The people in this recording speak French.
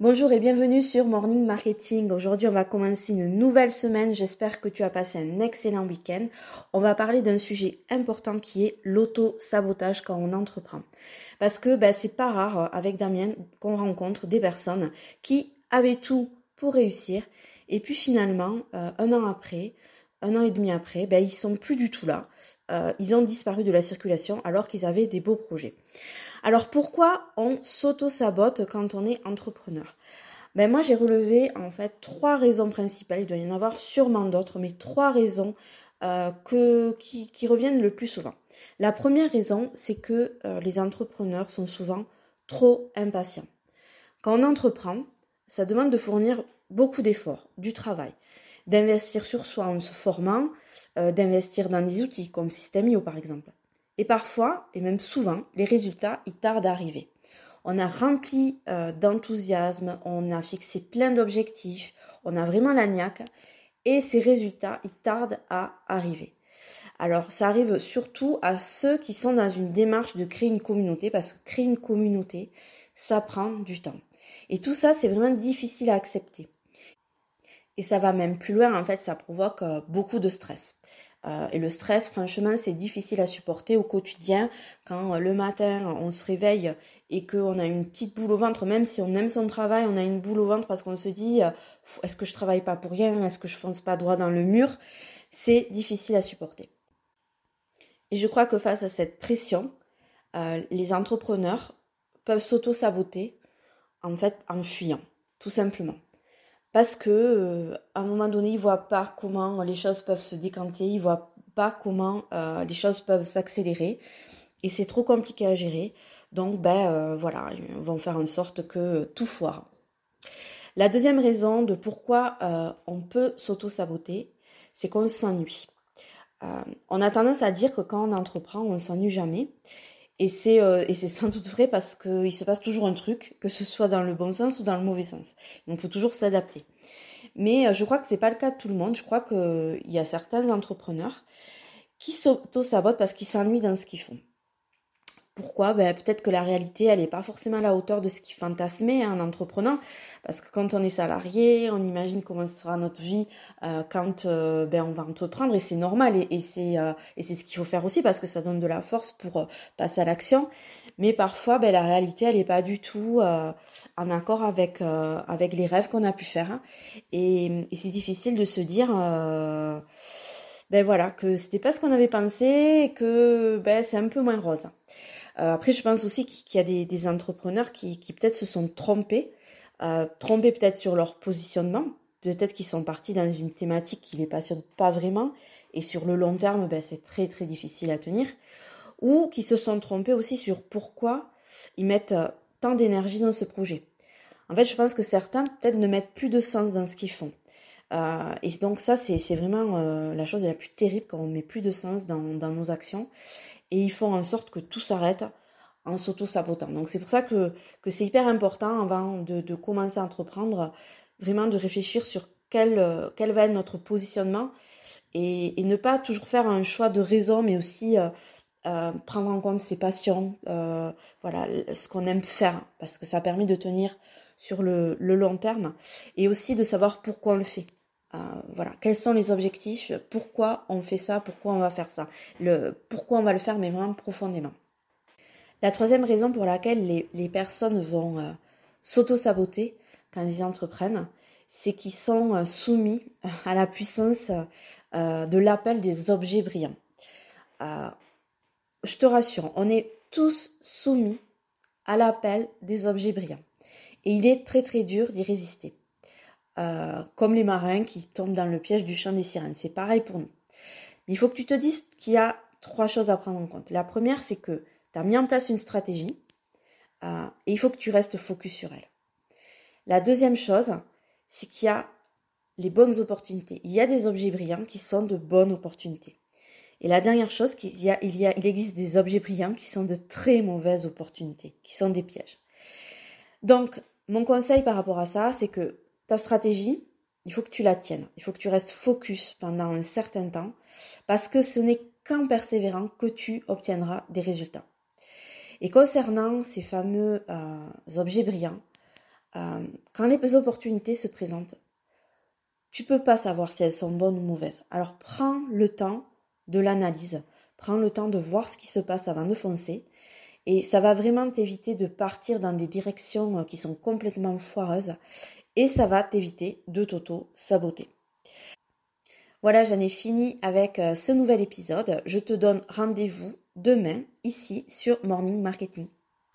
Bonjour et bienvenue sur Morning Marketing. Aujourd'hui, on va commencer une nouvelle semaine. J'espère que tu as passé un excellent week-end. On va parler d'un sujet important qui est l'auto-sabotage quand on entreprend. Parce que ben, c'est pas rare euh, avec Damien qu'on rencontre des personnes qui avaient tout pour réussir et puis finalement, euh, un an après, un an et demi après, ben, ils sont plus du tout là. Euh, ils ont disparu de la circulation alors qu'ils avaient des beaux projets. Alors pourquoi on s'auto-sabote quand on est entrepreneur? Ben moi j'ai relevé en fait trois raisons principales, il doit y en avoir sûrement d'autres, mais trois raisons euh, que, qui, qui, reviennent le plus souvent. La première raison, c'est que euh, les entrepreneurs sont souvent trop impatients. Quand on entreprend, ça demande de fournir beaucoup d'efforts, du travail, d'investir sur soi en se formant, euh, d'investir dans des outils comme System.io par exemple. Et parfois, et même souvent, les résultats, ils tardent à arriver. On a rempli euh, d'enthousiasme, on a fixé plein d'objectifs, on a vraiment la niaque, et ces résultats, ils tardent à arriver. Alors, ça arrive surtout à ceux qui sont dans une démarche de créer une communauté, parce que créer une communauté, ça prend du temps. Et tout ça, c'est vraiment difficile à accepter. Et ça va même plus loin, en fait, ça provoque euh, beaucoup de stress. Euh, et le stress, franchement, c'est difficile à supporter au quotidien. Quand euh, le matin on se réveille et qu'on a une petite boule au ventre, même si on aime son travail, on a une boule au ventre parce qu'on se dit euh, est-ce que je travaille pas pour rien, est-ce que je fonce pas droit dans le mur, c'est difficile à supporter. Et je crois que face à cette pression, les entrepreneurs peuvent s'auto-saboter en fait en fuyant, tout simplement parce que euh, à un moment donné, ils voient pas comment les choses peuvent se décanter, ils voient pas comment euh, les choses peuvent s'accélérer et c'est trop compliqué à gérer. Donc ben euh, voilà, ils vont faire en sorte que tout foire. La deuxième raison de pourquoi on peut s'auto-saboter, c'est qu'on s'ennuie. on a tendance à dire que quand on entreprend, on s'ennuie jamais. Et c'est euh, et c'est sans doute vrai parce qu'il se passe toujours un truc, que ce soit dans le bon sens ou dans le mauvais sens. Donc il faut toujours s'adapter. Mais euh, je crois que c'est pas le cas de tout le monde. Je crois qu'il y a certains entrepreneurs qui s'auto-sabotent parce qu'ils s'ennuient dans ce qu'ils font. Pourquoi? Ben, Peut-être que la réalité, elle n'est pas forcément à la hauteur de ce qui fantasmait hein, en entreprenant. Parce que quand on est salarié, on imagine comment sera notre vie euh, quand euh, ben, on va entreprendre. Et c'est normal. Et, c'est euh, ce qu'il faut faire aussi parce que ça donne de la force pour euh, passer à l'action. Mais parfois, ben, la réalité, elle n'est pas du tout en accord avec, avec les rêves qu'on a pu faire. Hein. Et, et c'est difficile de se dire ben voilà que c'était pas ce qu'on avait pensé et que ben c'est un peu moins rose. Euh, après, je pense aussi qu'il y a des, des entrepreneurs qui, qui peut-être se sont trompés, euh, trompés peut-être sur leur positionnement, peut-être qu'ils sont partis dans une thématique qui les passionne pas vraiment, et sur le long terme, ben, c'est très très difficile à tenir, ou qui se sont trompés aussi sur pourquoi ils mettent euh, tant d'énergie dans ce projet. En fait, je pense que certains peut-être ne mettent plus de sens dans ce qu'ils font. Euh, et donc ça, c'est vraiment euh, la chose la plus terrible quand on met plus de sens dans, dans nos actions et ils font en sorte que tout s'arrête en s'auto-sabotant. Donc c'est pour ça que, que c'est hyper important avant de, commencer à entreprendre, vraiment de réfléchir sur quel, quel va être notre positionnement et, et, ne pas toujours faire un choix de raison, mais aussi euh, euh, prendre en compte ses passions, euh, voilà, ce qu'on aime faire, parce que ça permet de tenir sur le, le long terme et aussi de savoir pourquoi on le fait. Euh, voilà, quels sont les objectifs, pourquoi on fait ça, pourquoi on va faire ça, pourquoi on va le faire, mais vraiment profondément. La troisième raison pour laquelle les, les personnes vont euh, s'auto-saboter quand ils entreprennent, c'est qu'ils sont euh, soumis à la puissance de l'appel des objets brillants. je te rassure, on est tous soumis à l'appel des objets brillants. Et il est très très dur d'y résister. Euh, comme les marins qui tombent dans le piège du chant des sirènes. C'est pareil pour nous. Mais il faut que tu te dises qu'il y a trois choses à prendre en compte. La première, c'est que tu as mis en place une stratégie euh, et il faut que tu restes focus sur elle. La deuxième chose, c'est qu'il y a les bonnes opportunités. Il y a des objets brillants qui sont de bonnes opportunités. Et la dernière chose, qu'il y a, il, y a, il existe des objets brillants qui sont de très mauvaises opportunités, qui sont des pièges. Donc, mon conseil par rapport à ça, c'est que stratégie, il faut que tu la tiennes. Il faut que tu restes focus pendant un certain temps parce que ce n'est qu'en persévérant que tu obtiendras des résultats. Et concernant ces fameux euh, objets brillants, euh, quand les opportunités se présentent, tu peux pas savoir si elles sont bonnes ou mauvaises. Alors prends le temps de l'analyse, prends le temps de voir ce qui se passe avant de foncer. Et ça va vraiment t'éviter de partir dans des directions euh, qui sont complètement foireuses. Et ça va t'éviter de t'auto-saboter. Voilà, j'en ai fini avec euh, ce nouvel épisode. Je te donne rendez-vous demain ici sur Morning Marketing.